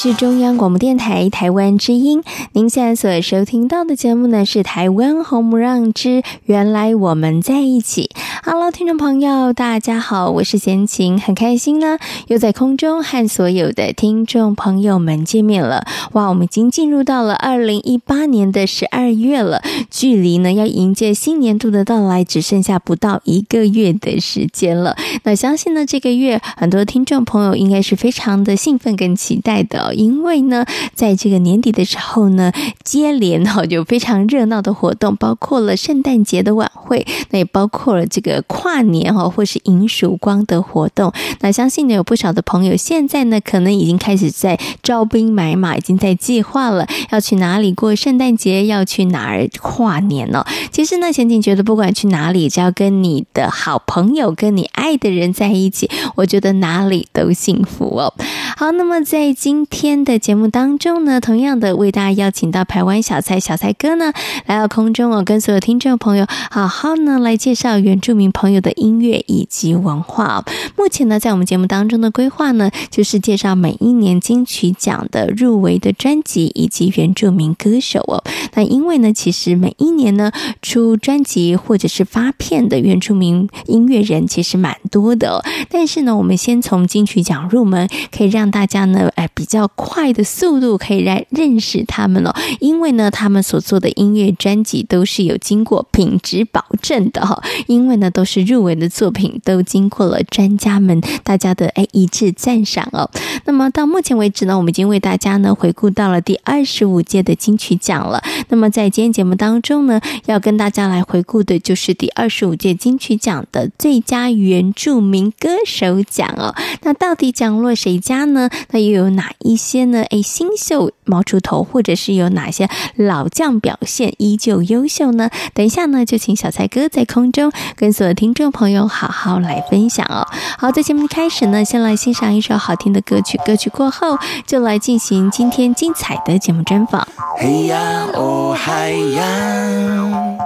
是中央广播电台台湾之音。您现在所收听到的节目呢，是《台湾红不让之原来我们在一起》。Hello，听众朋友，大家好，我是贤琴，很开心呢，又在空中和所有的听众朋友们见面了。哇，我们已经进入到了二零一八年的十二月了，距离呢要迎接新年度的到来只剩下不到一个月的时间了。那相信呢，这个月很多听众朋友应该是非常的兴奋跟期待的。因为呢，在这个年底的时候呢，接连哈有非常热闹的活动，包括了圣诞节的晚会，那也包括了这个跨年哦或是迎曙光的活动。那相信呢，有不少的朋友现在呢，可能已经开始在招兵买马，已经在计划了要去哪里过圣诞节，要去哪儿跨年了。其实呢，前景觉得不管去哪里，只要跟你的好朋友、跟你爱的人在一起，我觉得哪里都幸福哦。好，那么在今天的节目当中呢，同样的为大家邀请到台湾小菜小菜哥呢来到空中哦，跟所有听众朋友好好呢来介绍原住民朋友的音乐以及文化。目前呢，在我们节目当中的规划呢，就是介绍每一年金曲奖的入围的专辑以及原住民歌手哦。那因为呢，其实每一年呢出专辑或者是发片的原住民音乐人其实蛮多的哦。但是呢，我们先从金曲奖入门，可以让大家呢，哎，比较。快的速度可以来认识他们哦，因为呢，他们所做的音乐专辑都是有经过品质保证的哈，因为呢，都是入围的作品，都经过了专家们大家的哎一致赞赏哦。那么到目前为止呢，我们已经为大家呢回顾到了第二十五届的金曲奖了。那么在今天节目当中呢，要跟大家来回顾的就是第二十五届金曲奖的最佳原住民歌手奖哦。那到底奖落谁家呢？那又有哪一些呢？哎，新秀冒出头，或者是有哪些老将表现依旧优秀呢？等一下呢，就请小蔡哥在空中跟所有听众朋友好好来分享哦。好，在节目开始呢，先来欣赏一首好听的歌曲，歌曲过后就来进行今天精彩的节目专访。嘿呀哦海洋，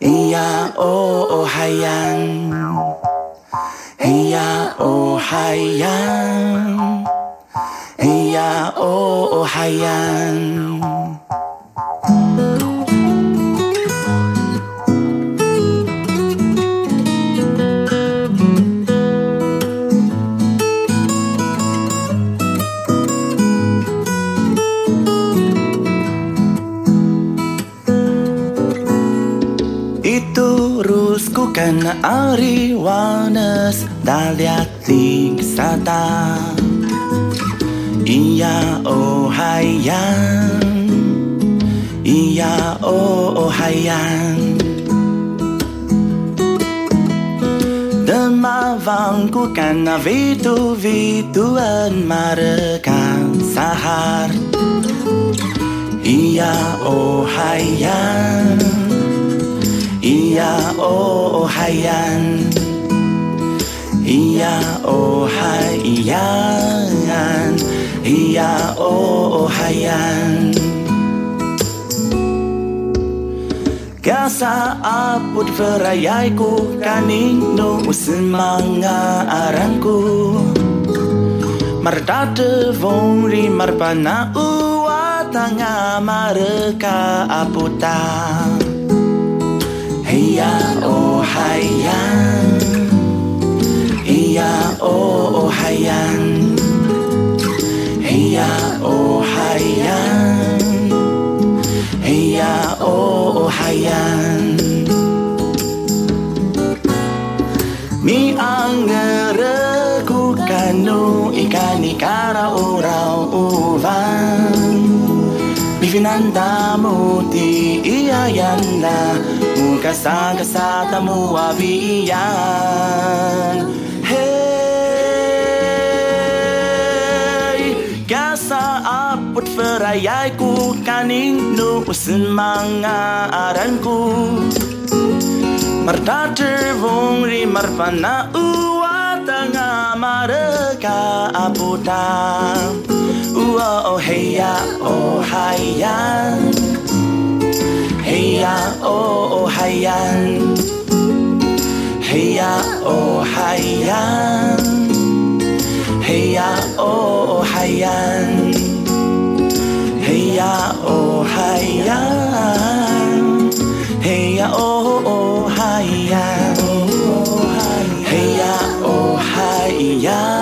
嘿呀哦哦嗨呀，嘿呀哦海洋。哎呀，哦哦嗨呀 Ten ari wellness oh wisata Iya oh Iya oh, oh, dema wangu kena vitu-vituan marekan sahar. Iya oh hayang Iya oh oh hayan Iya oh hayan Iya oh hayan Kasa aput verayaiku kanino usemanga aranku Mardate vongri marpana uwa tanga mareka aputa Iya o hayan Iya o hayan Iya o hayan Iya o hayan Mi anggereku kanu ikani kara urau uvan. Bivinanda muti iya yanda. kasang-kasatamu abiyan Hey, kasa apot verayay ko kaning nuusin mga aran ko Martater vong rimar panauwata nga mareka aputa Uwa oh heya oh hayan 嘿呀哦哦，海洋！嘿呀哦海洋！嘿呀哦海洋！嘿呀哦海洋！嘿呀哦哦海洋！嘿呀哦海洋！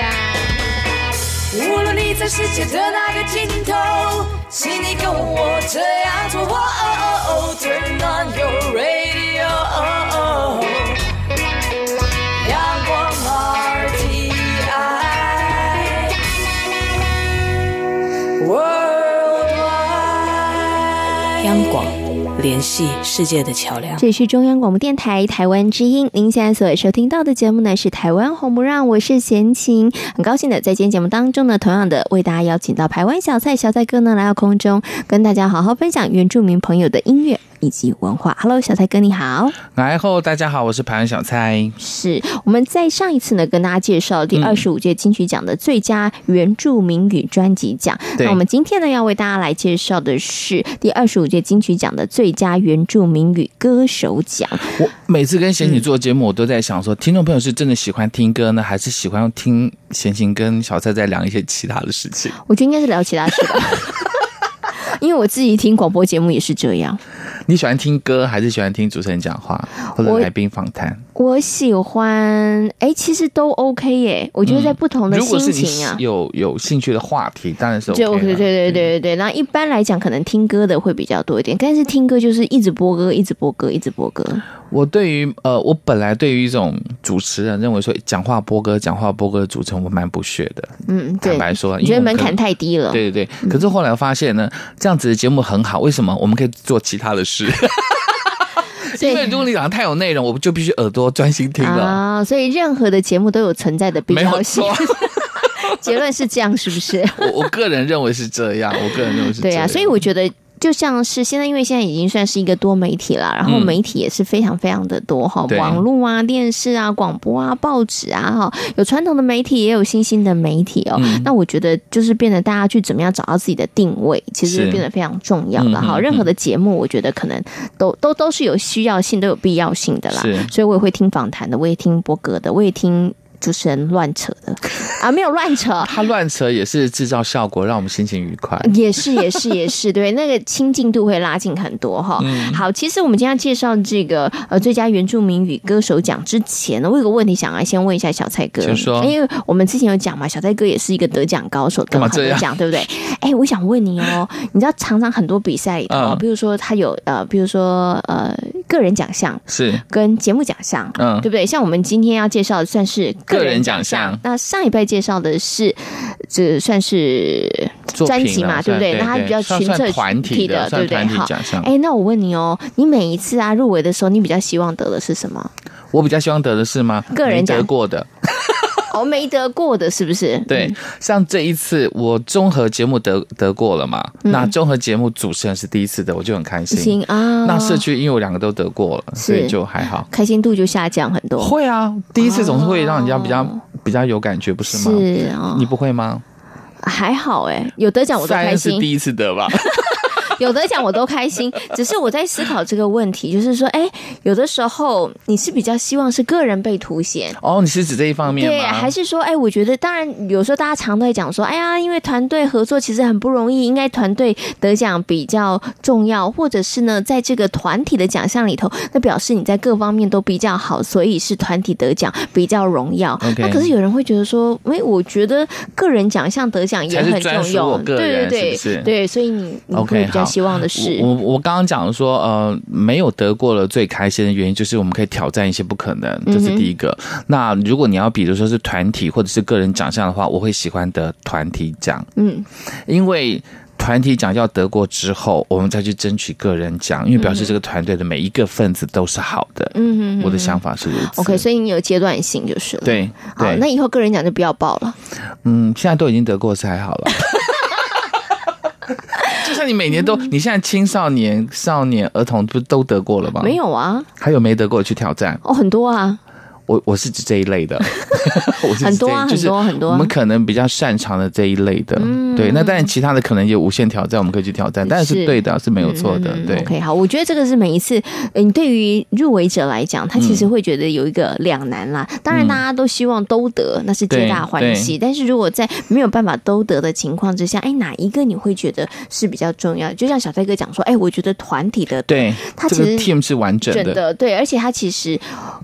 无论你在世界的哪个尽头，请你跟我这样做。哦哦哦，Turn on your radio。哦哦。阳光。联系世界的桥梁。这里是中央广播电台台湾之音，您现在所收听到的节目呢是台湾红不让，我是贤琴，很高兴的在今天节目当中呢，同样的为大家邀请到台湾小蔡小蔡哥呢来到空中，跟大家好好分享原住民朋友的音乐。以及文化，Hello，小蔡哥你好，来后大家好，我是排湾小蔡。是我们在上一次呢跟大家介绍第二十五届金曲奖的最佳原住民语专辑奖，嗯、那我们今天呢要为大家来介绍的是第二十五届金曲奖的最佳原住民语歌手奖。我每次跟贤琴做节目，我都在想说，听众朋友是真的喜欢听歌呢，还是喜欢听贤琴跟小蔡在聊一些其他的事情？我觉得应该是聊其他事吧，因为我自己听广播节目也是这样。你喜欢听歌还是喜欢听主持人讲话或者来宾访谈？我喜欢，哎，其实都 OK 耶。我觉得在不同的心情啊，有有兴趣的话题当然是 OK。就对对对对对。那一般来讲，可能听歌的会比较多一点，但是听歌就是一直播歌，一直播歌，一直播歌。我对于呃，我本来对于一种主持人认为说讲话播歌、讲话播歌的主持人，我蛮不屑的。嗯，坦白说，你觉得门槛太低了？对对对。可是后来发现呢，这样子的节目很好。为什么？我们可以做其他的事。因为如果你讲的太有内容，我就必须耳朵专心听了啊。所以任何的节目都有存在的必要性。结论是这样，是不是？我我个人认为是这样。我个人认为是这样。对啊，所以我觉得。就像是现在，因为现在已经算是一个多媒体了，然后媒体也是非常非常的多哈，对网络啊、电视啊、广播啊、报纸啊哈，有传统的媒体，也有新兴的媒体哦。嗯那我觉得就是变得大家去怎么样找到自己的定位，其实变得非常重要了哈。任何的节目，我觉得可能都都都是有需要性，都有必要性的啦。所以我也会听访谈的，我也听播歌的，我也听。主持人乱扯的啊，没有乱扯，他乱扯也是制造效果，让我们心情愉快。也是也是也是，对，那个亲近度会拉近很多哈。嗯好，其实我们今天要介绍这个呃最佳原住民语歌手奖之前呢，我有个问题想要先问一下小蔡哥，因为我们之前有讲嘛，小蔡哥也是一个得奖高手，得了很多奖，对不对？哎，我想问你哦，你知道常常很多比赛里头，嗯比如说他有呃，比如说呃个人奖项。是跟节目奖项，嗯对不对？像我们今天要介绍的算是个个人奖奖项那上一辈介绍的是，这算是专辑嘛，对不对？那它比较群策团体的，对不对？好奖项，哎，那我问你哦，你每一次啊入围的时候，你比较希望得的是什么？我比较希望得的是吗？个人得过的。哦，没得过的是不是？对，像这一次我综合节目得得过了嘛，那综合节目主持人是第一次的，我就很开心。行啊，那社区因为我两个都得过了，所以就还好。开心度就下降很多。会啊，第一次总是会让人家比较、哦比较有感觉，不是吗？是啊，你不会吗？还好哎，有得奖我都开心。是第一次得吧？有得奖我都开心，只是我在思考这个问题，就是说，哎，有的时候你是比较希望是个人被凸显。哦，你是指这一方面吗？对，还是说，哎，我觉得当然，有时候大家常都会讲说，哎呀，因为团队合作其实很不容易，应该团队得奖比较重要，或者是呢，在这个团体的奖项里头，那表示你在各方面都比较好，所以是团体得奖比较荣耀。那可是有人会觉得说，哎，我觉得个人奖项得奖也很重要，对对对，是是对，所以你你会比较希望的是我我刚刚讲说，呃，没有得过了最开心的原因就是我们可以挑战一些不可能，这是第一个。嗯、那如果你要比如说是团体或者是个人奖项的话，我会喜欢得团体奖，嗯，因为团体奖要得过之后，我们再去争取个人奖，因为表示这个团队的每一个分子都是好的，嗯，我的想法是如此。OK，所以你有阶段性就是了，对，好，那以后个人奖就不要报了。嗯，现在都已经得过是还好了。就像你每年都，你现在青少年、少年、儿童不都得过了吗？没有啊，还有没得过去挑战？哦，很多啊。我我是指这一类的，我是很多啊，很多很多。我们可能比较擅长的这一类的，嗯、对。那当然，其他的可能有无限挑战，我们可以去挑战，但是是对的，是没有错的。对、嗯、，OK，好，我觉得这个是每一次，嗯对于入围者来讲，他其实会觉得有一个两难啦。当然，大家都希望都得，嗯、那是皆大欢喜。但是如果在没有办法都得的情况之下，哎，哪一个你会觉得是比较重要？就像小蔡哥讲说，哎，我觉得团体的，对，他其实、team 是完整的，对，而且他其实，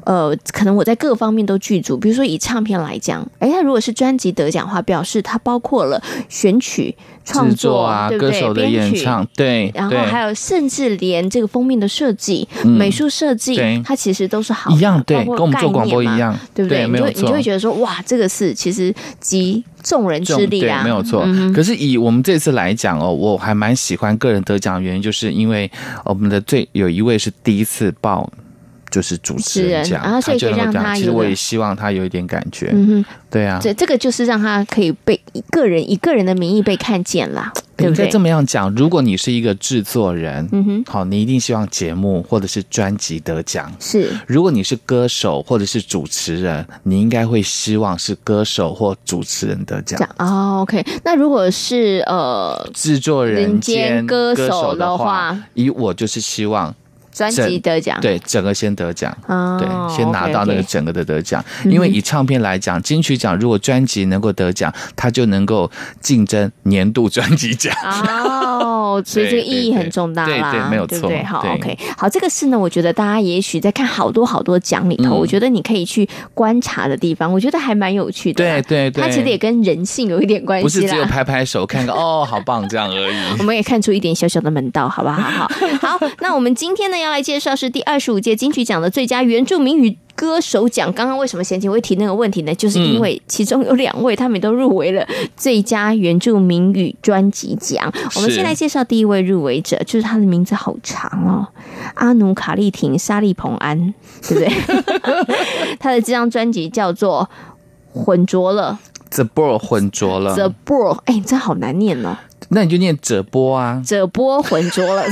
呃，可能我在各方面都具足。比如说以唱片来讲，哎，他如果是专辑得奖的话，表示它包括了选曲、创作啊，对不对？歌手的演唱，对，然后还有甚至连这个封面的设计、嗯、美术设计，它其实都是好一样，对，跟我们做广播一样，对不对？你就会觉得说，哇，这个是其实集众人之力啊，没有错。嗯、可是以我们这次来讲哦，我还蛮喜欢个人得奖的原因，就是因为我们的最有一位是第一次报。就是主持人讲，然后所以让他，其实我也希望他有一点感觉，嗯哼，对啊，这这个就是让他可以被一个人以个人的名义被看见啦，对不对？应该这么样讲，如果你是一个制作人，嗯哼，好，你一定希望节目或者是专辑得奖。是，如果你是歌手或者是主持人，你应该会希望是歌手或主持人得奖。哦，OK，那如果是呃制作人兼歌手的话，以我就是希望。专辑得奖，对，整个先得奖，哦，对，先拿到那个整个的得奖。嗯、因为以唱片来讲，金曲奖如果专辑能够得奖，它就能够竞争年度专辑奖。哦，所以这个意义很重大啦，对对，对，没有错，对，对好，OK，好，这个是呢，我觉得大家也许在看好多好多奖里头，嗯、我觉得你可以去观察的地方，我觉得还蛮有趣的。对对对，它其实也跟人性有一点关系，不是只有拍拍手看个 哦，好棒这样而已。我们也看出一点小小的门道，好不好？好，好，那我们今天呢要来介绍是第二十五届金曲奖的最佳原住民语歌手奖。刚刚为什么先前会提那个问题呢？就是因为其中有两位他们都入围了最佳原住民语专辑奖。我们先来介绍第一位入围者，就是他的名字好长哦，阿努卡利廷沙利蓬安，对不对？他的这张专辑叫做《混浊了》。The Ball 混浊了。The Ball，哎，这好难念哦。那你就念泽波啊。泽波混浊了，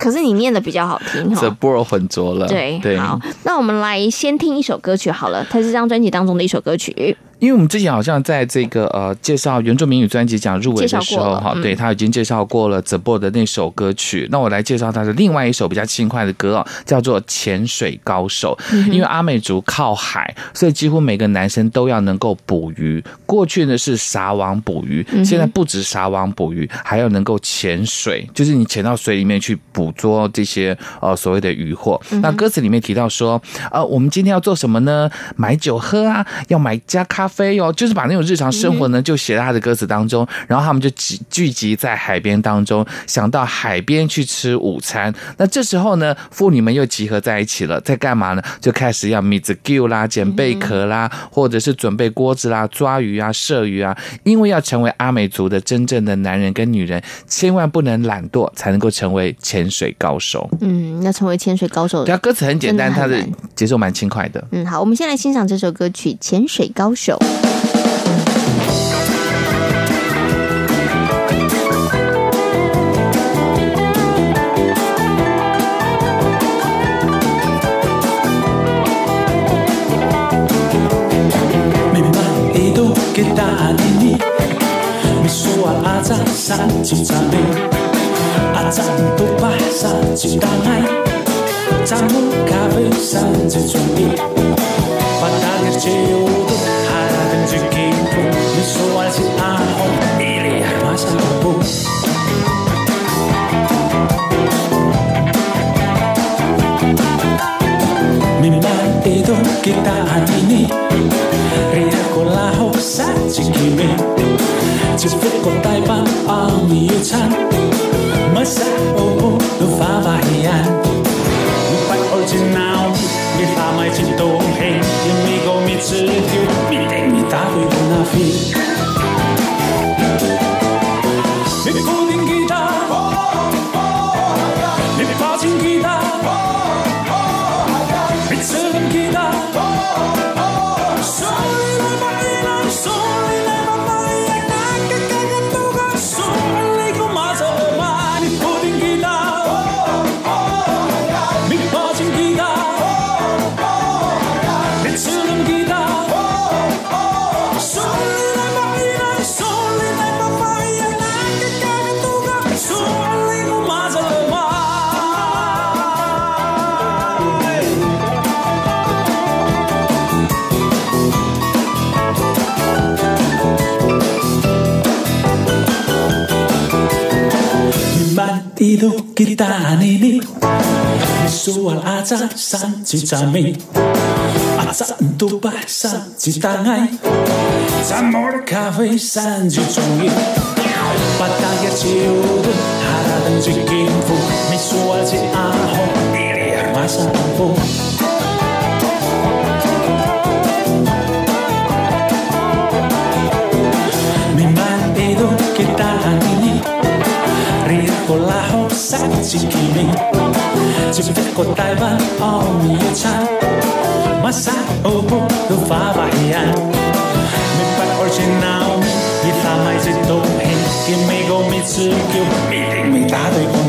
可是你念的比较好听哈。这波混浊了。对对。好，那我们来先听一首歌曲好了，它是这张专辑当中的一首歌曲。因为我们之前好像在这个呃介绍原住民语专辑奖入围的时候哈，对他已经介绍过了 The Boy 的那首歌曲。那我来介绍他的另外一首比较轻快的歌哦，叫做《潜水高手》。因为阿美族靠海，所以几乎每个男生都要能够捕鱼。过去呢是撒网捕鱼，现在不止撒网捕鱼，还要能够潜水，就是你潜到水里面去捕捉这些呃所谓的渔获。那歌词里面提到说，呃，我们今天要做什么呢？买酒喝啊，要买加咖啡。飞哦，就是把那种日常生活呢，就写在他的歌词当中，然后他们就集聚集在海边当中，想到海边去吃午餐。那这时候呢，妇女们又集合在一起了，在干嘛呢？就开始要米子 Q 啦、捡贝壳啦，或者是准备锅子啦、抓鱼啊、射鱼啊。因为要成为阿美族的真正的男人跟女人，千万不能懒惰，才能够成为潜水高手。嗯，要成为潜水高手，对啊，歌词很简单，它的节奏蛮轻快的。嗯，好，我们先来欣赏这首歌曲《潜水高手》。Zamu kawy, sam ze dzwonki, patalier czy Minätedo kita aini Riako laho sa jikime Jepukko taivaan palmiutan Masa opo no vavahian Nupai original Mi thamai jin dong heng Mi go mi zi kita ini. Visual aja san cita mi aja untuk bahasa cita ngai samor kafe san jujungi patang ya ciut harapan jikin fu visual si aho masa ampuh 殺自己，接一個大彎碰一餐，抹殺歐布都花白眼，明白愛情鬧，熱鬧咪直到氣，見未過未知叫，未定未打對。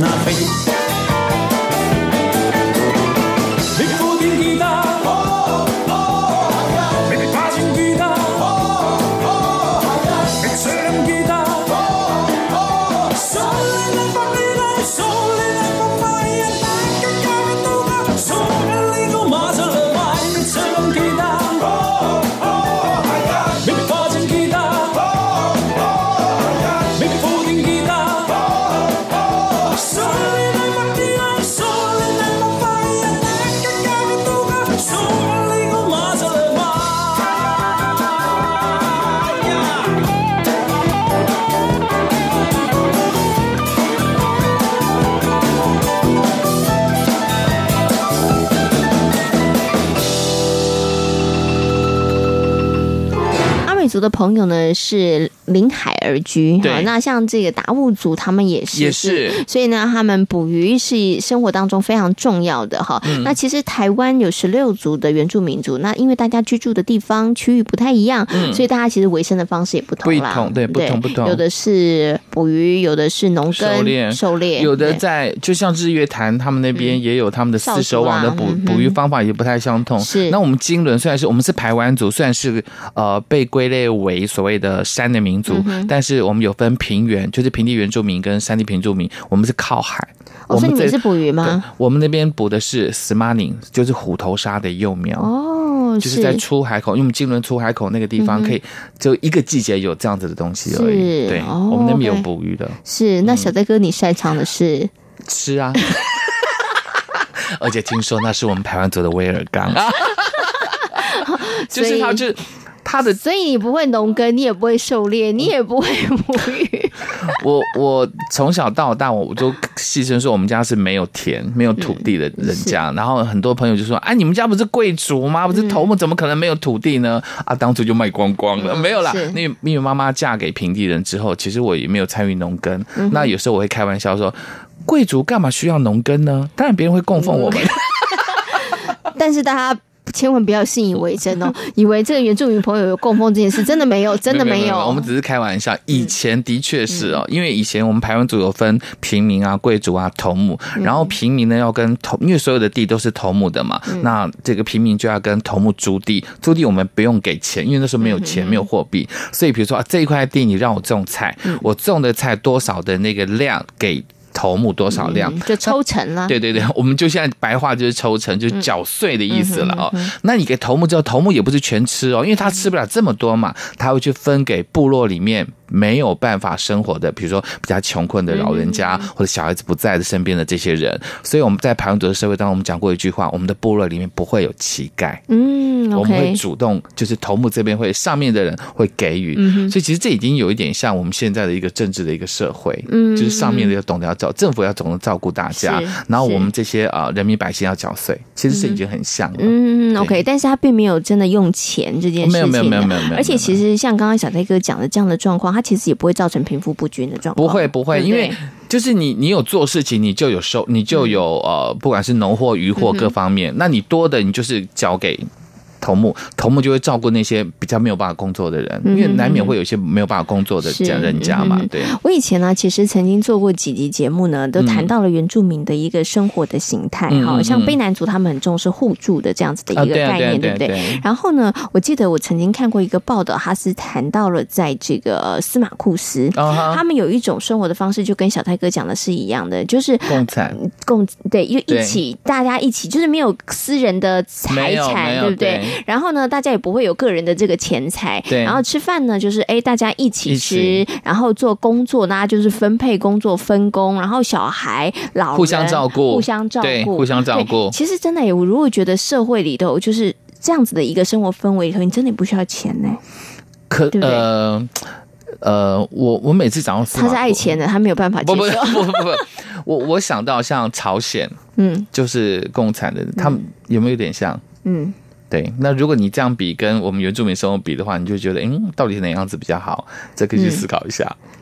的朋友呢是临海而居，对。那像这个达悟族，他们也是，也是。所以呢，他们捕鱼是生活当中非常重要的哈。嗯、那其实台湾有十六族的原住民族，那因为大家居住的地方区域不太一样，嗯、所以大家其实维生的方式也不同啦。不同，对，不同不同。有的是捕鱼，有的是农耕、狩猎，狩猎。有的在，就像日月潭，他们那边也有他们的四手网的捕、嗯、捕鱼方法也不太相同。是。那我们金轮虽然是我们是排湾族，虽然是呃被归类为所谓的山的民族，嗯、但是我们有分平原，就是平地原住民跟山地平住民，我们是靠海。哦、所以你是捕鱼吗？我们那边捕的是 s m a n i n g，就是虎头鲨的幼苗。哦，就是在出海口，因为我们金仑出海口那个地方可以，就一个季节有这样子的东西而已。对，哦、我们那边有捕鱼的。是，那小戴哥，你擅长的是、嗯、吃啊。而且听说那是我们台湾族的威尔刚，就是他，就是他的，所以你不会农耕，你也不会狩猎，你也不会捕鱼。我我从小到大，我就戏称说我们家是没有田、没有土地的人家。嗯、然后很多朋友就说：“哎，你们家不是贵族吗？不是头目，怎么可能没有土地呢？”啊，当初就卖光光了，没有啦。因为因为妈妈嫁给平地人之后，其实我也没有参与农耕。嗯、那有时候我会开玩笑说。贵族干嘛需要农耕呢？当然别人会供奉我们，但是大家千万不要信以为真哦，以为这个原住民朋友有供奉这件事，真的没有，真的没有。没有没有，我们只是开玩笑。以前的确是哦，因为以前我们排湾族有分平民啊、贵族啊、头目，然后平民呢要跟头，因为所有的地都是头目的嘛，那这个平民就要跟头目租地，租地我们不用给钱，因为那时候没有钱，没有货币，所以比如说啊，这一块地你让我种菜，我种的菜多少的那个量给。头目多少量，就抽成了。对对对，我们就现在白话就是抽成，就是缴税的意思了哦。那你给头目之后，头目也不是全吃哦，因为他吃不了这么多嘛，他会去分给部落里面。没有办法生活的，比如说比较穷困的老人家，或者小孩子不在的身边的这些人，所以我们在排湾族的社会当中，我们讲过一句话：我们的部落里面不会有乞丐。嗯，okay、我们会主动，就是头目这边会上面的人会给予。嗯，所以其实这已经有一点像我们现在的一个政治的一个社会。嗯，就是上面的要懂得要照，政府要懂得照顾大家，然后我们这些啊人民百姓要缴税，其实是已经很像了。嗯，OK，但是他并没有真的用钱这件事情。没有没有没有没有没有。而且其实像刚刚小戴哥讲的这样的状况，他。其实也不会造成贫富不均的状况。不会不会，对对，因为就是你你有做事情，你就有收，你就有呃，不管是农货、渔货各方面，嗯、那你多的你就是交给。头目，头目就会照顾那些比较没有办法工作的人，因为难免会有一些没有办法工作的家人家嘛。对，我以前呢，其实曾经做过几集节目呢，都谈到了原住民的一个生活的形态，好像卑南族他们很重视互助的这样子的一个概念，对不对？然后呢，我记得我曾经看过一个报道，他是谈到了在这个司马库斯，他们有一种生活的方式，就跟小泰哥讲的是一样的，就是共产。共对，因为一起大家一起，就是没有私人的财产，对不对？然后呢，大家也不会有个人的这个钱财。对。然后吃饭呢，就是哎，大家一起吃。起。然后做工作，大家就是分配工作、分工。然后小孩、老人互相照顾，互相照顾，互相照顾。其实真的，我如果觉得社会里头就是这样子的一个生活氛围里头，你真的不需要钱呢。可呃呃，我我每次讲到他是爱钱的，他没有办法接受。不不 不不不，我我想到像朝鲜，嗯，就是共产的，他们有没有点像？嗯。对，那如果你这样比跟我们原住民生活比的话，你就觉得，嗯，到底是哪样子比较好？这可以去思考一下。嗯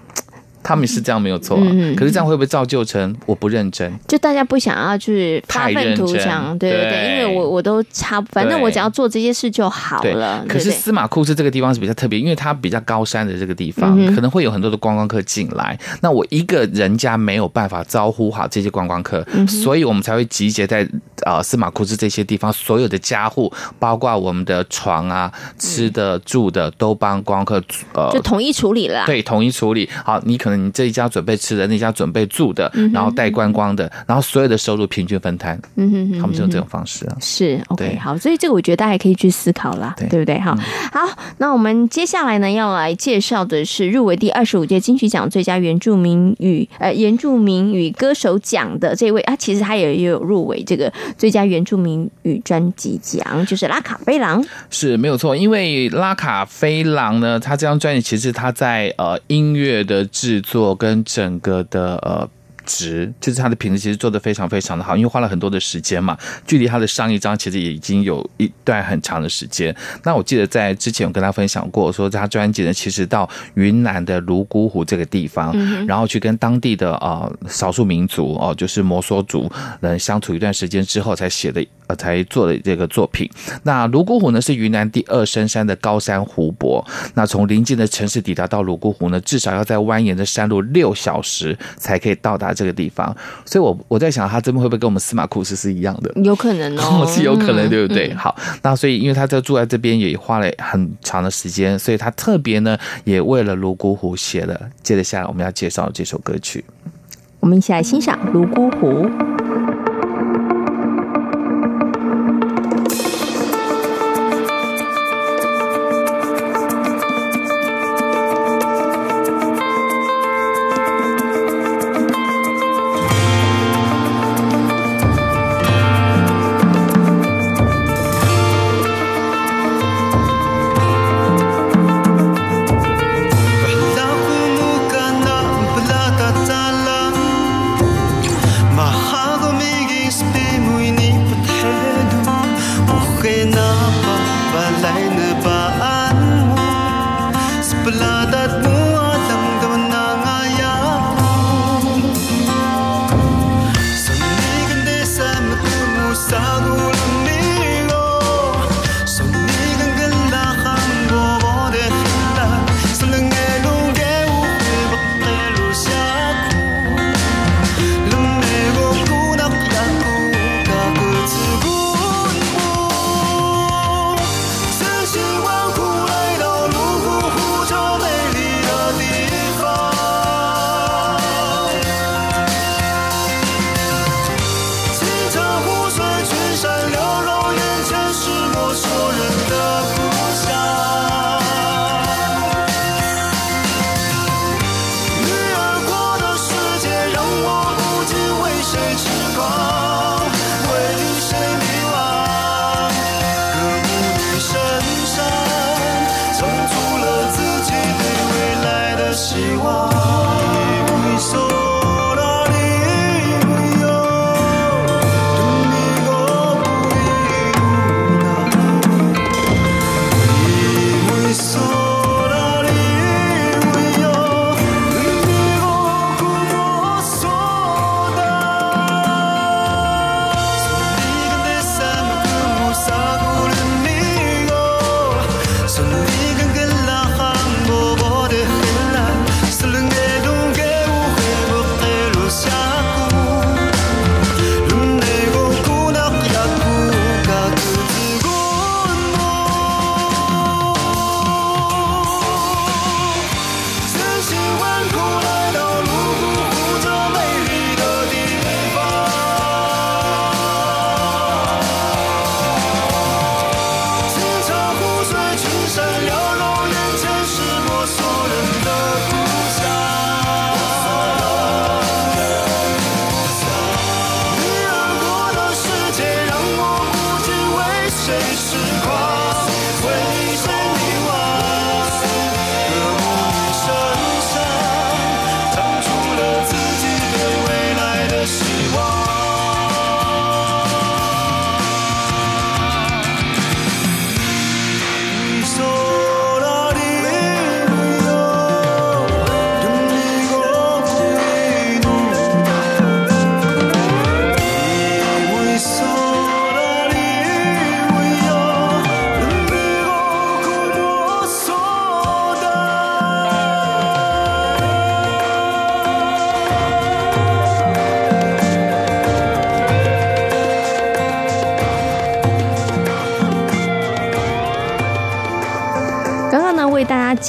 他们是这样没有错，啊，可是这样会不会造就成我不认真？就大家不想要去发愤图强，对对对，因为我我都差，反正我只要做这些事就好了。可是司马库斯这个地方是比较特别，因为它比较高山的这个地方，可能会有很多的观光客进来。那我一个人家没有办法招呼好这些观光客，所以我们才会集结在呃司马库斯这些地方，所有的家户，包括我们的床啊、吃的、住的，都帮观光客呃就统一处理了。对，统一处理。好，你可。你这一家准备吃的，那家准备住的，然后带观光的，然后所有的收入平均分摊，嗯哼，他们就用这种方式啊。是，OK，好，所以这个我觉得大家也可以去思考啦，对，对不对？好，好，那我们接下来呢要来介绍的是入围第二十五届金曲奖最佳原住民语呃原住民语歌手奖的这位啊，其实他也也有入围这个最佳原住民语专辑奖，就是拉卡飞狼，是没有错，因为拉卡飞狼呢，他这张专辑其实他在呃音乐的制。做跟整个的呃质，就是它的品质其实做的非常非常的好，因为花了很多的时间嘛，距离它的上一张其实也已经有一段很长的时间。那我记得在之前我跟他分享过，说他专辑呢，其实到云南的泸沽湖这个地方，然后去跟当地的呃少数民族哦，就是摩梭族人相处一段时间之后，才写的呃才做的这个作品。那泸沽湖呢是云南第二深山的高山湖泊，那从临近的城市抵达到泸沽湖呢，至少要在蜿蜒的山路六小时才可以到达这个地方。所以我我在想，他这边会不会跟我们司马库斯是一样的？有可能哦，是有可能，对不对？好，那所以因为他在住在这边也花了很长的时间，所以他特别呢也为了泸沽湖写了。接着下来我们要介绍这首歌曲，我们一起来欣赏《泸沽湖》。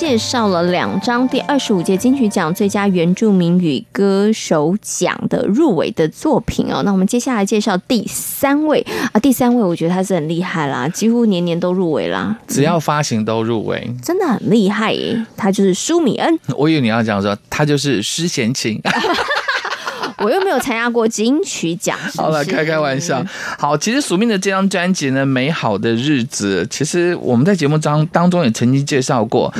介绍了两张第二十五届金曲奖最佳原住民语歌手奖的入围的作品哦。那我们接下来介绍第三位啊，第三位我觉得他是很厉害啦，几乎年年都入围啦，只要发行都入围，嗯，真的很厉害耶。他就是舒米恩，我以为你要讲说他就是施贤琴。我又没有参加过金曲奖。好了，开开玩笑。好，其实署名的这张专辑呢，《美好的日子》，其实我们在节目当当中也曾经介绍过。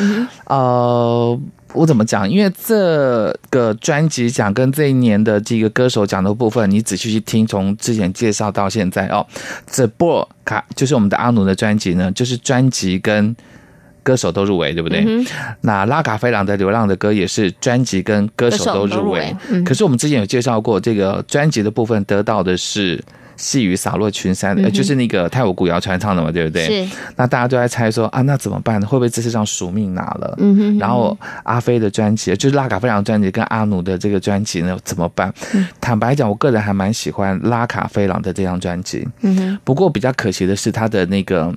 呃，我怎么讲？因为这个专辑奖跟这一年的这个歌手奖的部分，你仔细去听，从之前介绍到现在哦，The b o 卡就是我们的阿努的专辑呢，就是专辑跟歌手都入围，对不对？嗯、那拉卡菲朗的《流浪的歌》也是专辑跟歌手都入围。嗯、可是我们之前有介绍过，这个专辑的部分得到的是。细雨洒落群山，呃，就是那个太武古谣传唱的嘛，对不对？是。那大家都在猜说啊，那怎么办呢？会不会这次让署名拿了？嗯哼。然后阿飞的专辑，就是拉卡菲朗专辑跟阿努的这个专辑呢，怎么办？嗯、坦白讲，我个人还蛮喜欢拉卡菲朗的这张专辑。嗯哼。不过比较可惜的是，他的那个。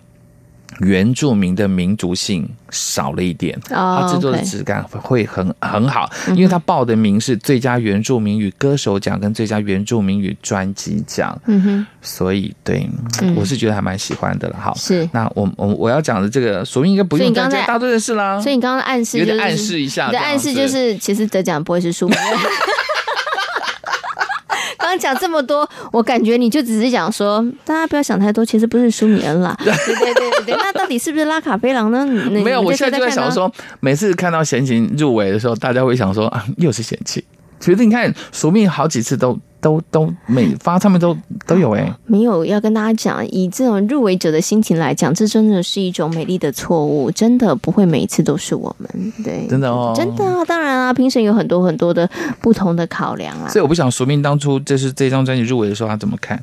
原住民的民族性少了一点，它制作的质感会很很好，因为他报的名是最佳原住民与歌手奖跟最佳原住民与专辑奖，嗯哼，所以对，我是觉得还蛮喜欢的了。好，是。那我我我要讲的这个，所以应该不用讲，大家都认识啦。所以你刚刚暗示，有点暗示一下，你的暗示就是，其实得奖不会是书。刚 刚讲这么多，我感觉你就只是讲说，大家不要想太多，其实不是舒米恩啦。对对对对对，那到底是不是拉卡菲朗呢？没有，我现在就在想说，每次看到闲情入围的时候，大家会想说啊，又是闲情。其实你看，署名好几次都。都都每发唱片都都有哎、欸，没有要跟大家讲，以这种入围者的心情来讲，这真的是一种美丽的错误，真的不会每一次都是我们，对，真的哦，真的啊，当然啊，评审有很多很多的不同的考量啊，所以我不想署名当初就是这张专辑入围的时候他怎么看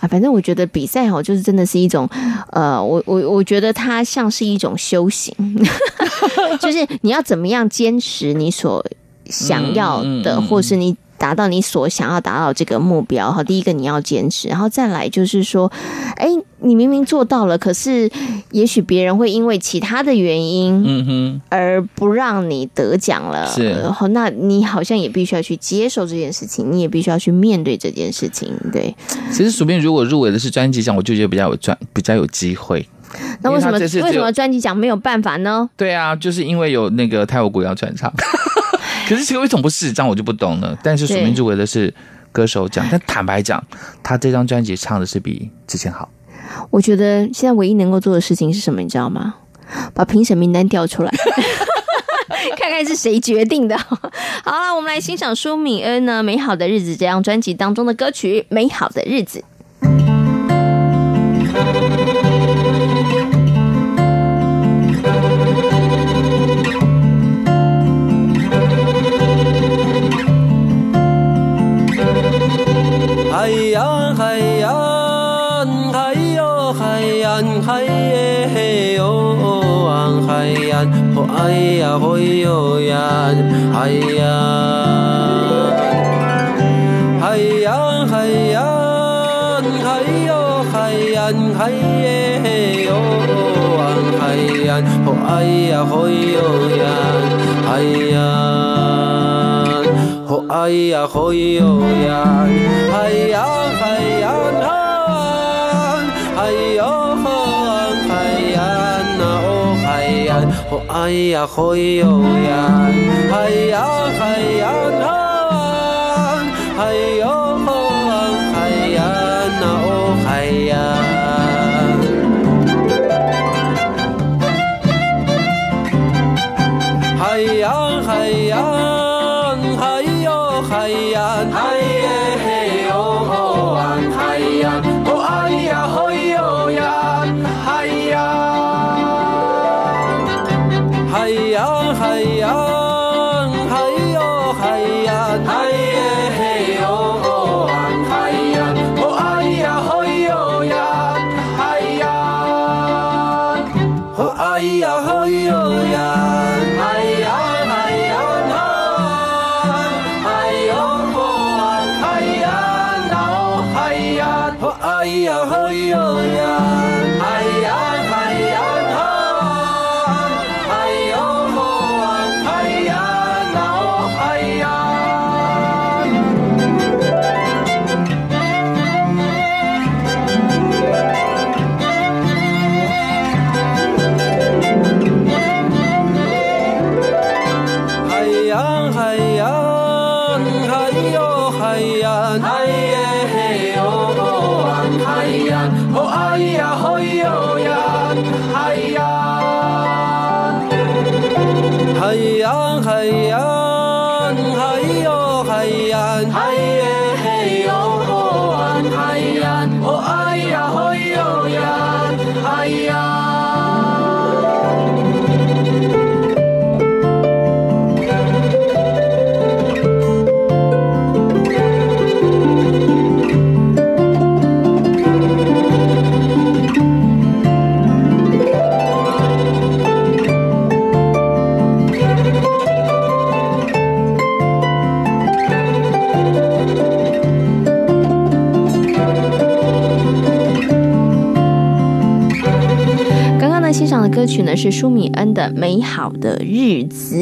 啊？反正我觉得比赛哦，就是真的是一种呃，我我我觉得它像是一种修行，就是你要怎么样坚持你所想要的，或是你。达到你所想要达到这个目标哈，第一个你要坚持，然后再来就是说，哎，你明明做到了，可是也许别人会因为其他的原因，嗯哼，而不让你得奖了，是，然后那你好像也必须要去接受这件事情，你也必须要去面对这件事情，对。其实薯片如果入围的是专辑奖，我就觉得比较有专，比较有机会。那为什么为什么专辑奖没有办法呢？对啊，就是因为有那个泰国古谣传唱。可是其实为什么不是这样，我就不懂了。但是署名入围的是歌手奖，但坦白讲，他这张专辑唱的是比之前好。我觉得现在唯一能够做的事情是什么，你知道吗？把评审名单调出来，看看是谁决定的。好了，我们来欣赏舒敏恩呢《美好的日子》这张专辑当中的歌曲《美好的日子》。洋，哦哎呀，哦哟呀，海洋，海洋，海洋，海哟，海洋，海海洋，哦，哎呀，嘿哟呀，海洋，海洋，海哟，歌曲呢是舒米恩的《美好的日子》。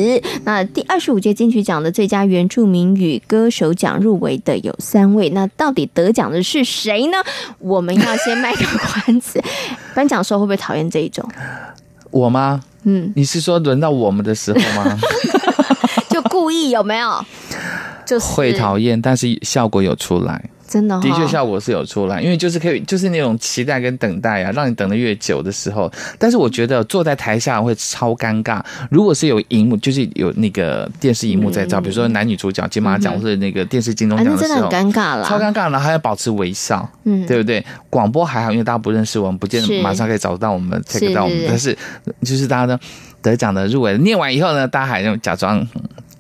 那第二十五届金曲奖的最佳原住民语歌手奖入围的有三位，那到底得奖的是谁呢？我们要先卖个关子。颁奖时候会不会讨厌这一种？我吗？嗯，你是说轮到我们的时候吗？就故意有没有？就是会讨厌，但是效果有出来。真的、哦，的确效果是有出来，因为就是可以，就是那种期待跟等待啊，让你等得越久的时候。但是我觉得坐在台下会超尴尬。如果是有荧幕，就是有那个电视荧幕在照，嗯、比如说男女主角金马奖、嗯、或者那个电视金钟奖的时候，啊、真的很尴尬了，超尴尬了，还要保持微笑，嗯，对不对？广播还好，因为大家不认识我们，不见得马上可以找到我们，take 到我们。但是就是大家呢得奖的入围念完以后呢，大家还要假装。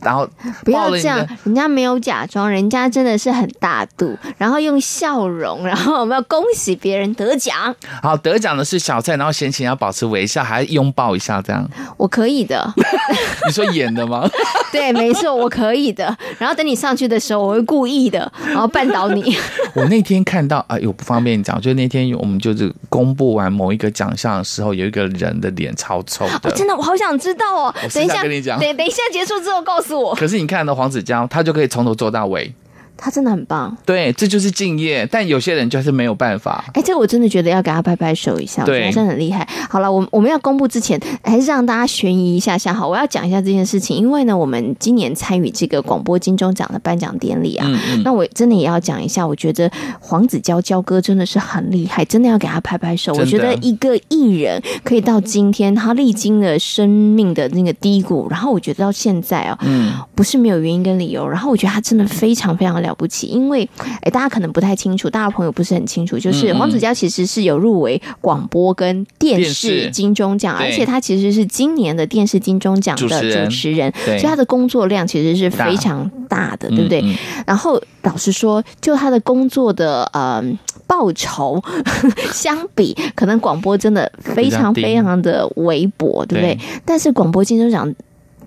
然后 不要这样，人家没有假装，人家真的是很大度，然后用笑容，然后我们要恭喜别人得奖。好，得奖的是小蔡，然后闲情要保持微笑，还要拥抱一下，这样我可以的。你说演的吗？对，没错，我可以的。然后等你上去的时候，我会故意的，然后绊倒你。我那天看到啊，有不方便讲，就那天我们就是公布完某一个奖项的时候，有一个人的脸超臭的。哦，真的，我好想知道哦。等一下跟你讲，等等一下结束之后告诉。可是你看到黄子佼，他就可以从头做到尾。他真的很棒，对，这就是敬业。但有些人就是没有办法。哎，这个我真的觉得要给他拍拍手一下，对，真的很厉害。好了，我我们要公布之前，还是让大家悬疑一下下。好，我要讲一下这件事情，因为呢，我们今年参与这个广播金钟奖的颁奖典礼啊，嗯嗯，那我真的也要讲一下，我觉得黄子佼佼哥真的是很厉害，真的要给他拍拍手。我觉得一个艺人可以到今天，他历经了生命的那个低谷，然后我觉得到现在哦，嗯，不是没有原因跟理由。然后我觉得他真的非常非常的了不起，因为。哎，大家可能不太清楚，大家朋友不是很清楚，就是黄子佼其实是有入围广播跟电视金钟奖，而且他其实是今年的电视金钟奖的主持人，所以他的工作量其实是非常大的，对不对？然后老实说，就他的工作的呃报酬 相比，可能广播真的非常非常的微薄，对不对？但是广播金钟奖，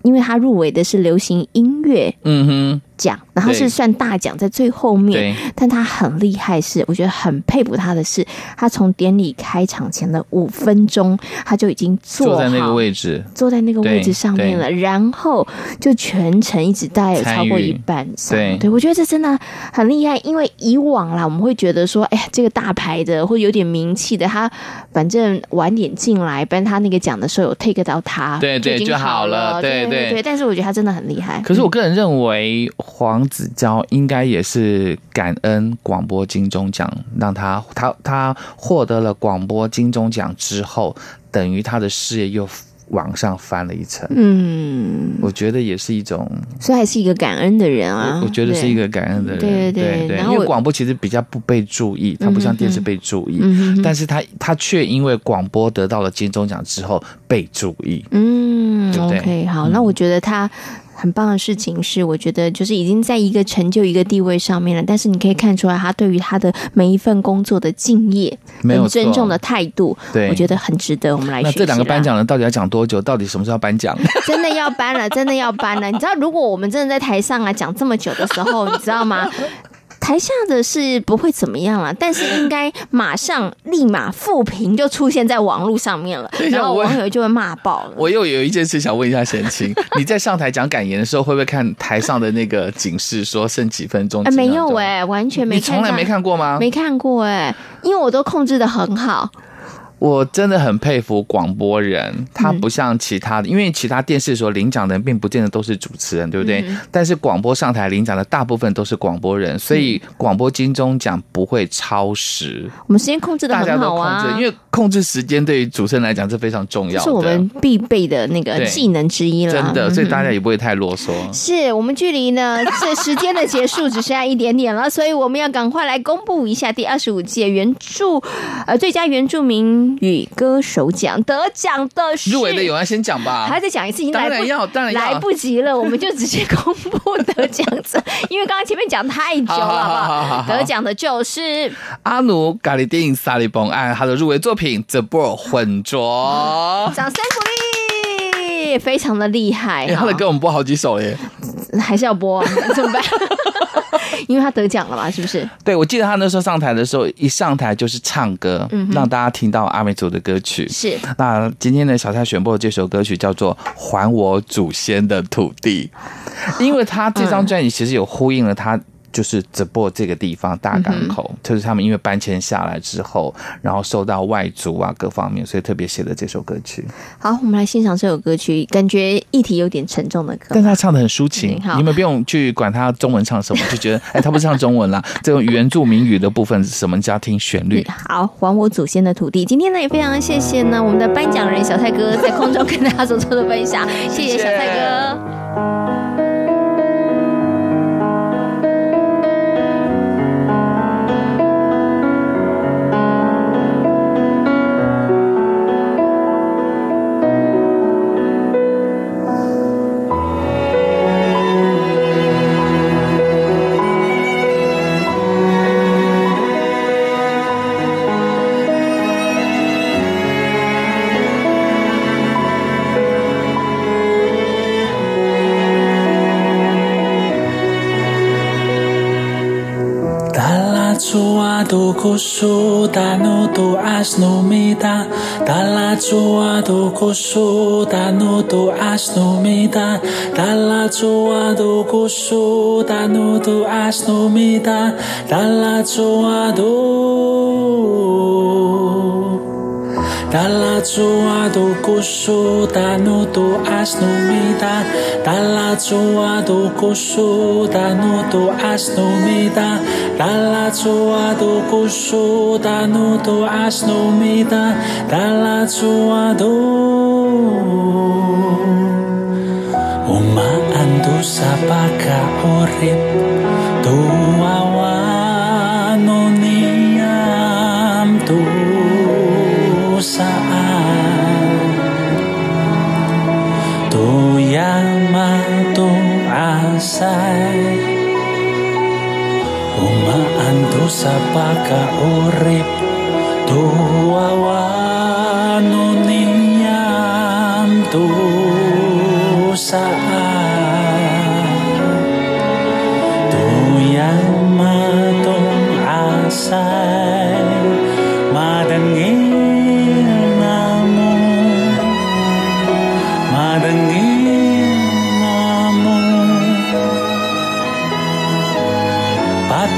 因为他入围的是流行音乐，嗯哼。奖，然后是算大奖在最后面，但他很厉害，是我觉得很佩服他的是，他从典礼开场前的五分钟，他就已经坐，坐在那个位置，坐在那个位置上面了，然后就全程一直待有超过一半对，对我觉得这真的很厉害，因为以往啦，我们会觉得说，哎呀，这个大牌的或有点名气的，他反正晚点进来，颁他那个奖的时候有 take 到他，对对就好了，对对对，但是我觉得他真的很厉害。可是我个人认为。黄子佼应该也是感恩广播金钟奖，让他他他获得了广播金钟奖之后，等于他的事业又往上翻了一层。嗯，我觉得也是一种，所以还是一个感恩的人啊。我，我觉得是一个感恩的人，对对对，对。因为广播其实比较不被注意，它不像电视被注意，嗯、但是他他却因为广播得到了金钟奖之后被注意。嗯对对，OK，好，那我觉得他。很棒的事情是，我觉得就是已经在一个成就、一个地位上面了。但是你可以看出来，他对于他的每一份工作的敬业、很尊重的态度，对，我觉得很值得我们来学习。那这两个颁奖人到底要讲多久？到底什么时候颁奖？真的要颁了，真的要颁了。你知道，如果我们真的在台上啊讲这么久的时候，你知道吗？台下的是不会怎么样了，但是应该马上立马复评就出现在网络上面了，然后网友就会骂爆了。我又有一件事想问一下贤清，你在上台讲感言的时候，会不会看台上的那个警示，说剩几分钟？没有哎、欸，完全没看，你从来没看过吗？没看过哎、欸，因为我都控制的很好。我真的很佩服广播人，他不像其他的，嗯、因为其他电视所领奖的人并不见得都是主持人，对不对？嗯、但是广播上台领奖的大部分都是广播人，所以广播金钟奖不会超时。我们时间控制的很好啊，大家都控制，因为控制时间对于主持人来讲是非常重要的，是我们必备的那个技能之一了。真的，所以大家也不会太啰嗦。嗯、是我们距离呢这时间的结束只剩下一点点了，所以我们要赶快来公布一下第二十五届原著呃最佳原住民语歌手奖得奖的是入围的有要先讲吧，还要再讲一次，已经来不当然要，当然要。来不及了，我们就直接公布得奖者，因为刚刚前面讲太久了，好不好？得奖的就是阿努咖喱电影萨利崩案，他的入围作品《The Ball 混浊》，掌声鼓励，非常的厉害。欸、他的歌我们播好几首耶，还是要播啊？怎么办？因为他得奖了嘛，是不是？对，我记得他那时候上台的时候，一上台就是唱歌，嗯、让大家听到阿美族的歌曲。是。那今天的小蔡选播的这首歌曲叫做《还我祖先的土地》，因为他这张专辑其实有呼应了他。就是直播这个地方大港口，嗯、就是他们因为搬迁下来之后，然后受到外族啊各方面，所以特别写了这首歌曲。好，我们来欣赏这首歌曲，感觉议题有点沉重的歌，但他唱的很抒情，嗯、你们不用去管他中文唱什么，就觉得哎，他不是唱中文啦，这种原住民语的部分是什么？只要听旋律。好，还我祖先的土地。今天呢也非常谢谢呢我们的颁奖人小泰哥在空中跟大家所做的分享，谢谢小泰哥。古树大努杜阿斯努米达，达拉祖阿杜古树大达拉祖阿杜古树大努杜阿斯努米达，达拉 selesai. Umaan dosa paka urip Tua wanunian dosa Tuyang matong asal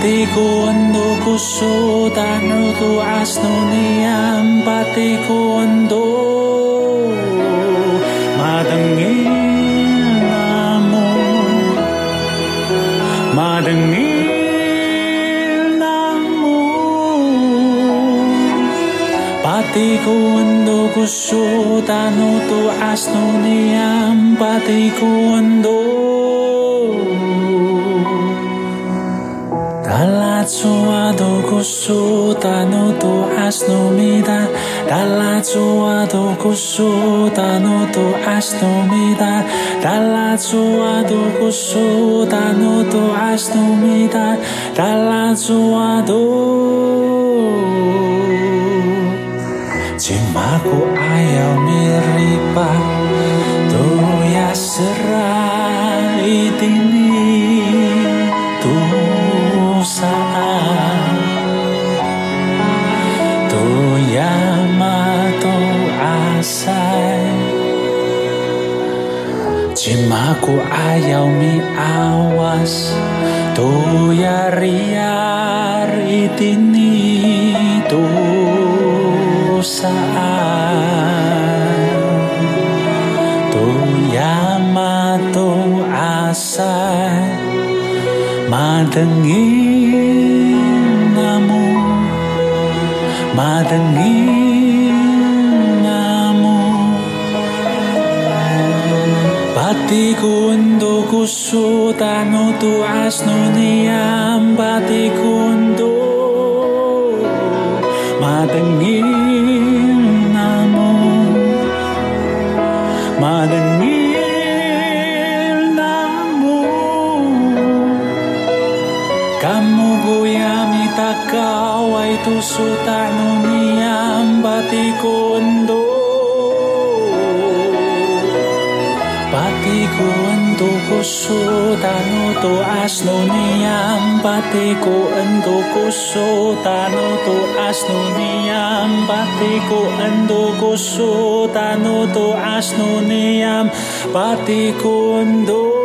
Patiku untuk kusutan rutu asnuni Patiku untuk madengi namu Madengi namu Patiku untuk kusutan rutu asnuni Patiku untuk Dalatsu ado kusu tanu tu asnu mida Dalatsu ado kusu tanu tu asnu mida Dalatsu ado kusu tanu tu asnu mida Dalatsu ado Cimaku ayau miripa Jimaku ayaumi awas Tuyariar itini ya, matu asai Madengi namu Madengi Hatiku untuk kusut anu tuas nuniam batiku untuk madengin namu madengil namu kamu guyami takau itu sutanu niam batiku untuk kuso tanu tu asnuniam patiku entu kuso tanu tu asnuniam patiku entu kuso tanu tu asnuniam patiku entu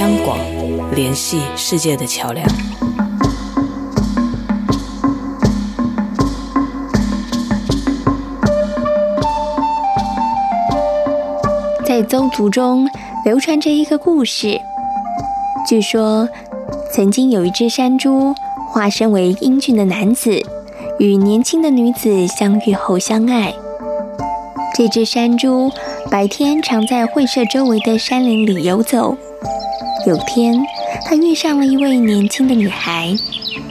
央广联系世界的桥梁。在邹族中流传着一个故事，据说曾经有一只山猪化身为英俊的男子，与年轻的女子相遇后相爱。这只山猪白天常在会社周围的山林里游走。有天，他遇上了一位年轻的女孩，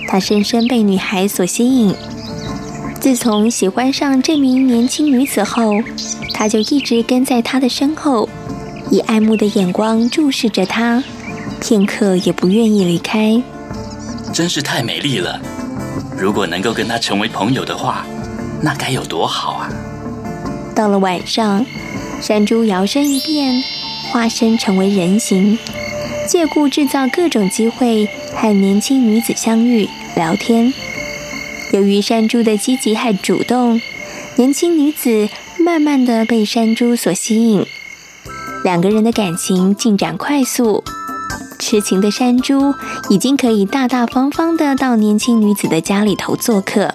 他深深被女孩所吸引。自从喜欢上这名年轻女子后，他就一直跟在她的身后，以爱慕的眼光注视着她，片刻也不愿意离开。真是太美丽了！如果能够跟她成为朋友的话，那该有多好啊！到了晚上，山猪摇身一变，化身成为人形，借故制造各种机会和年轻女子相遇聊天。由于山猪的积极和主动，年轻女子慢慢的被山猪所吸引，两个人的感情进展快速。痴情的山猪已经可以大大方方的到年轻女子的家里头做客。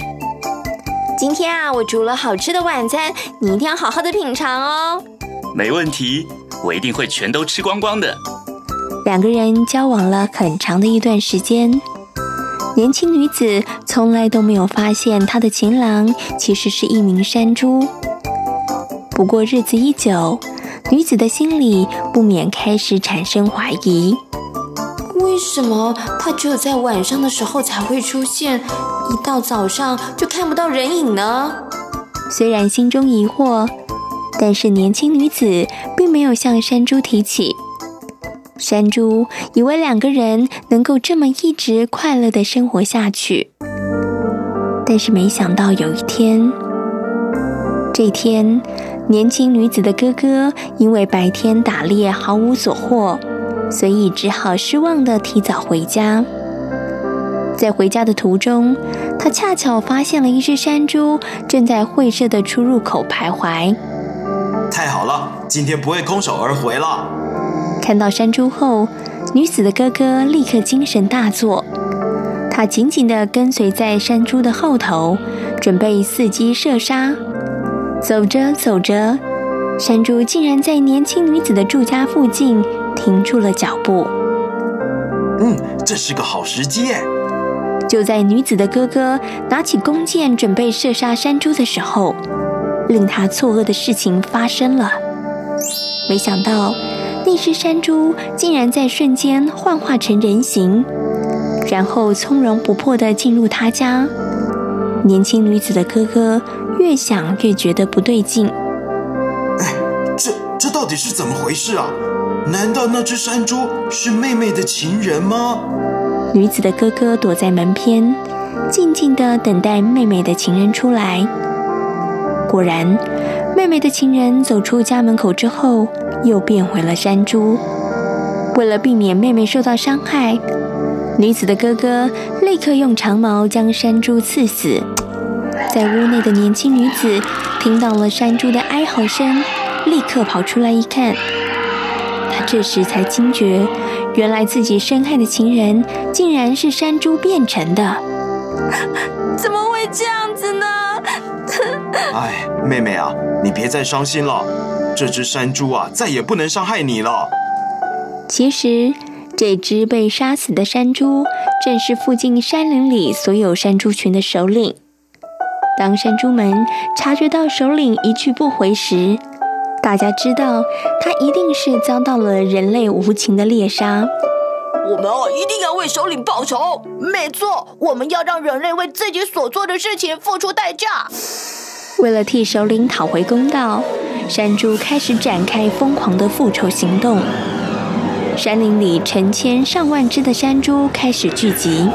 今天啊，我煮了好吃的晚餐，你一定要好好的品尝哦。没问题，我一定会全都吃光光的。两个人交往了很长的一段时间。年轻女子从来都没有发现她的情郎其实是一名山猪。不过日子一久，女子的心里不免开始产生怀疑：为什么他只有在晚上的时候才会出现，一到早上就看不到人影呢？虽然心中疑惑，但是年轻女子并没有向山猪提起。山猪以为两个人能够这么一直快乐的生活下去，但是没想到有一天，这天，年轻女子的哥哥因为白天打猎毫无所获，所以只好失望的提早回家。在回家的途中，他恰巧发现了一只山猪正在会社的出入口徘徊。太好了，今天不会空手而回了。看到山猪后，女子的哥哥立刻精神大作，他紧紧地跟随在山猪的后头，准备伺机射杀。走着走着，山猪竟然在年轻女子的住家附近停住了脚步。嗯，这是个好时机耶！就在女子的哥哥拿起弓箭准备射杀山猪的时候，令他错愕的事情发生了。没想到，那只山猪竟然在瞬间幻化成人形，然后从容不迫地进入他家。年轻女子的哥哥越想越觉得不对劲，哎，这这到底是怎么回事啊？难道那只山猪是妹妹的情人吗？女子的哥哥躲在门边，静静地等待妹妹的情人出来。果然，妹妹的情人走出家门口之后，又变回了山猪。为了避免妹妹受到伤害，女子的哥哥立刻用长矛将山猪刺死。在屋内的年轻女子听到了山猪的哀嚎声，立刻跑出来一看，她这时才惊觉，原来自己深爱的情人竟然是山猪变成的。怎么会这样子呢？哎，妹妹啊，你别再伤心了，这只山猪啊，再也不能伤害你了。其实，这只被杀死的山猪，正是附近山林里所有山猪群的首领。当山猪们察觉到首领一去不回时，大家知道他一定是遭到了人类无情的猎杀。我们哦，一定要为首领报仇。没错，我们要让人类为自己所做的事情付出代价。为了替首领讨回公道，山猪开始展开疯狂的复仇行动。山林里成千上万只的山猪开始聚集。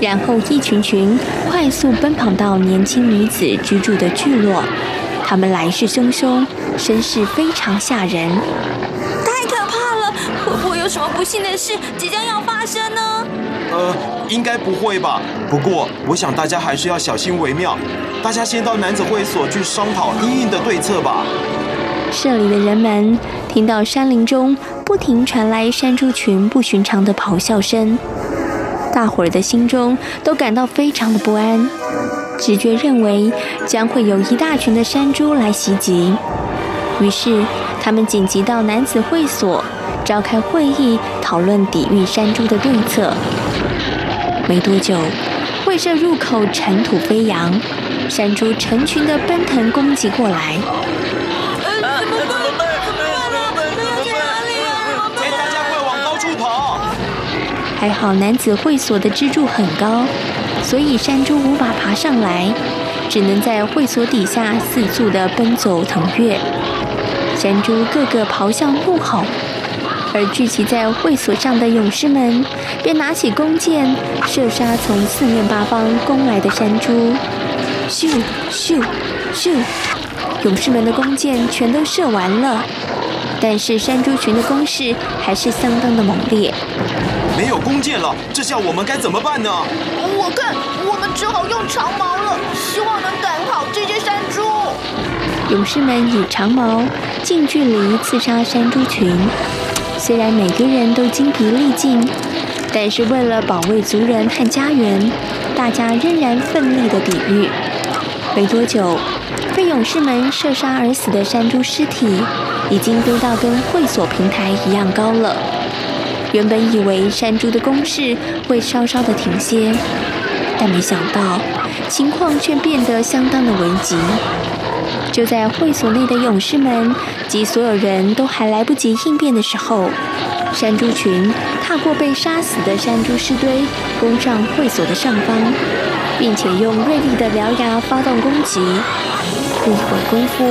然后一群群快速奔跑到年轻女子居住的聚落，他们来势汹汹，声势非常吓人。太可怕了！会不会有什么不幸的事即将要发生呢？呃，应该不会吧。不过，我想大家还是要小心为妙。大家先到男子会所去商讨因应的对策吧。社里的人们听到山林中不停传来山猪群不寻常的咆哮声。大伙儿的心中都感到非常的不安，直觉认为将会有一大群的山猪来袭击。于是，他们紧急到男子会所召开会议，讨论抵御山猪的对策。没多久，会社入口尘土飞扬，山猪成群的奔腾攻击过来。还好男子会所的支柱很高，所以山猪无法爬上来，只能在会所底下四处的奔走腾跃。山猪个个咆哮怒吼，而聚集在会所上的勇士们便拿起弓箭射杀从四面八方攻来的山猪。咻咻咻，勇士们的弓箭全都射完了，但是山猪群的攻势还是相当的猛烈。没有弓箭了，这下我们该怎么办呢？我看我们只好用长矛了，希望能赶跑这些山猪。勇士们以长矛近距离刺杀山猪群，虽然每个人都精疲力尽，但是为了保卫族人和家园，大家仍然奋力的抵御。没多久，被勇士们射杀而死的山猪尸体已经堆到跟会所平台一样高了。原本以为山猪的攻势会稍稍的停歇，但没想到情况却变得相当的危急。就在会所内的勇士们及所有人都还来不及应变的时候，山猪群踏过被杀死的山猪尸堆，攻上会所的上方，并且用锐利的獠牙发动攻击。不一会儿功夫，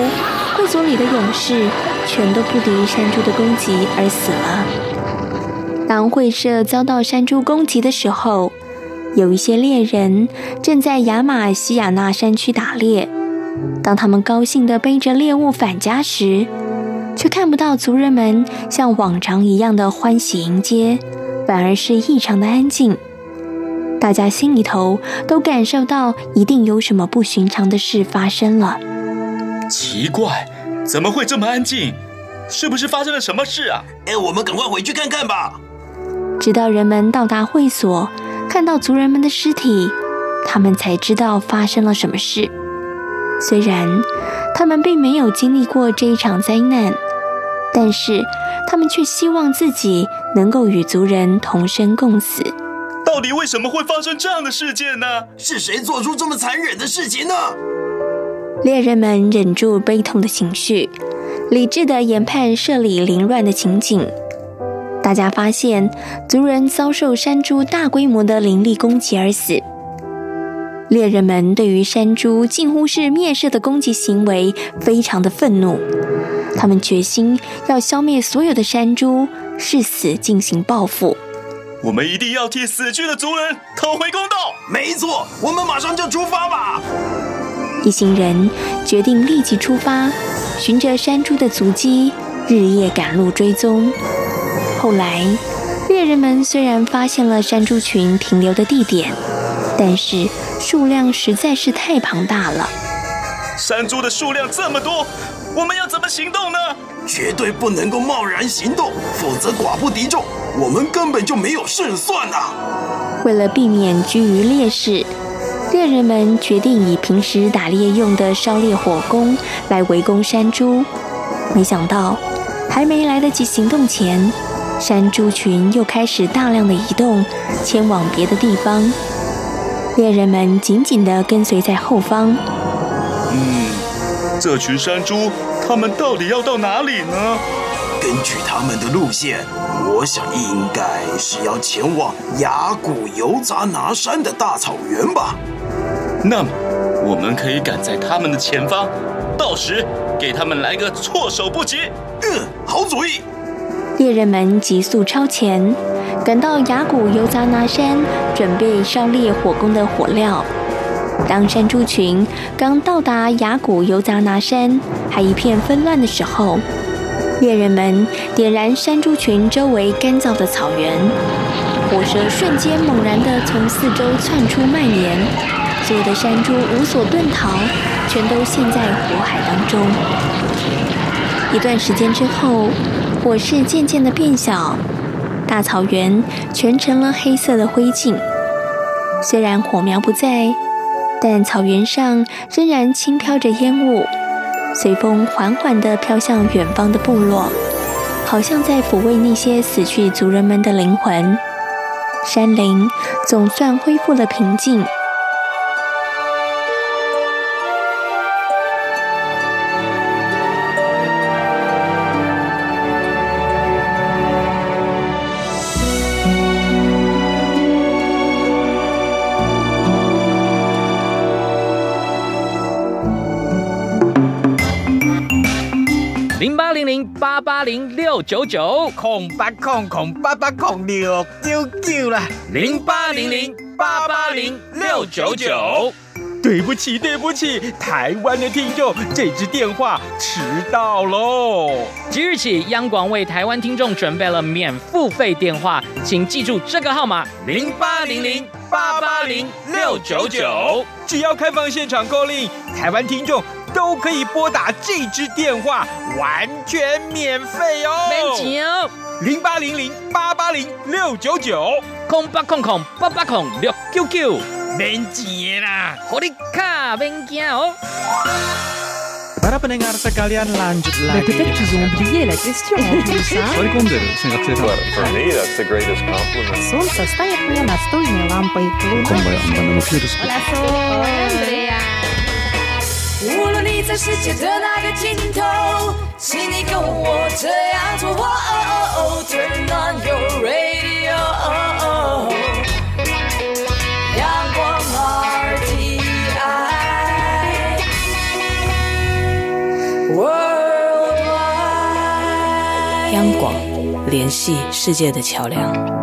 会所里的勇士全都不敌山猪的攻击而死了。当会社遭到山猪攻击的时候，有一些猎人正在亚马西亚纳山区打猎。当他们高兴地背着猎物返家时，却看不到族人们像往常一样的欢喜迎接，反而是异常的安静。大家心里头都感受到一定有什么不寻常的事发生了。奇怪，怎么会这么安静？是不是发生了什么事啊？哎，我们赶快回去看看吧。直到人们到达会所，看到族人们的尸体，他们才知道发生了什么事。虽然他们并没有经历过这一场灾难，但是他们却希望自己能够与族人同生共死。到底为什么会发生这样的事件呢？是谁做出这么残忍的事情呢？猎人们忍住悲痛的情绪，理智的研判社里凌乱的情景。大家发现，族人遭受山猪大规模的凌厉攻击而死。猎人们对于山猪近乎是灭世的攻击行为非常的愤怒，他们决心要消灭所有的山猪，誓死进行报复。我们一定要替死去的族人讨回公道。没错，我们马上就出发吧。一行人决定立即出发，循着山猪的足迹，日夜赶路追踪。后来，猎人们虽然发现了山猪群停留的地点，但是数量实在是太庞大了。山猪的数量这么多，我们要怎么行动呢？绝对不能够贸然行动，否则寡不敌众，我们根本就没有胜算啊！为了避免居于劣势，猎人们决定以平时打猎用的烧烈火弓来围攻山猪。没想到，还没来得及行动前，山猪群又开始大量的移动，迁往别的地方。猎人们紧紧地跟随在后方。嗯，这群山猪，他们到底要到哪里呢？根据他们的路线，我想应该是要前往雅古尤扎拿山的大草原吧。那么，我们可以赶在他们的前方，到时给他们来个措手不及。嗯，好主意。猎人们急速超前，赶到雅古尤扎拿山，准备烧烈火攻的火料。当山猪群刚到达雅古尤扎拿山，还一片纷乱的时候，猎人们点燃山猪群周围干燥的草原，火舌瞬间猛然地从四周窜出蔓延，所有的山猪无所遁逃，全都陷在火海当中。一段时间之后，火势渐渐的变小，大草原全成了黑色的灰烬。虽然火苗不在，但草原上仍然轻飘着烟雾，随风缓缓地飘向远方的部落，好像在抚慰那些死去族人们的灵魂。山林总算恢复了平静。八八八零六九九空八空空八八空六九九啦，零八零零八八零六九九。对不起，对不起，台湾的听众，这支电话迟到喽。即日起，央广为台湾听众准备了免付费电话，请记住这个号码：零八零零八八零六九九。只要开放现场 call in，台湾听众都可以拨打这支电话，完全免费哦。免钱哦。零八零零八八零六九九，空八空空八八空六九九。免钱啦，好你卡免惊哦。Para pendengar sekalian lanjut lagi. Peut-être qu'ils ont oublié la question en plus, hein? Well, for me, that's the greatest compliment. Солнце станет мне настольной лампой. 无论你在世界的哪个尽头，请你跟我这样做。Oh, oh, oh, turn on your radio. 央广，联系世界的桥梁。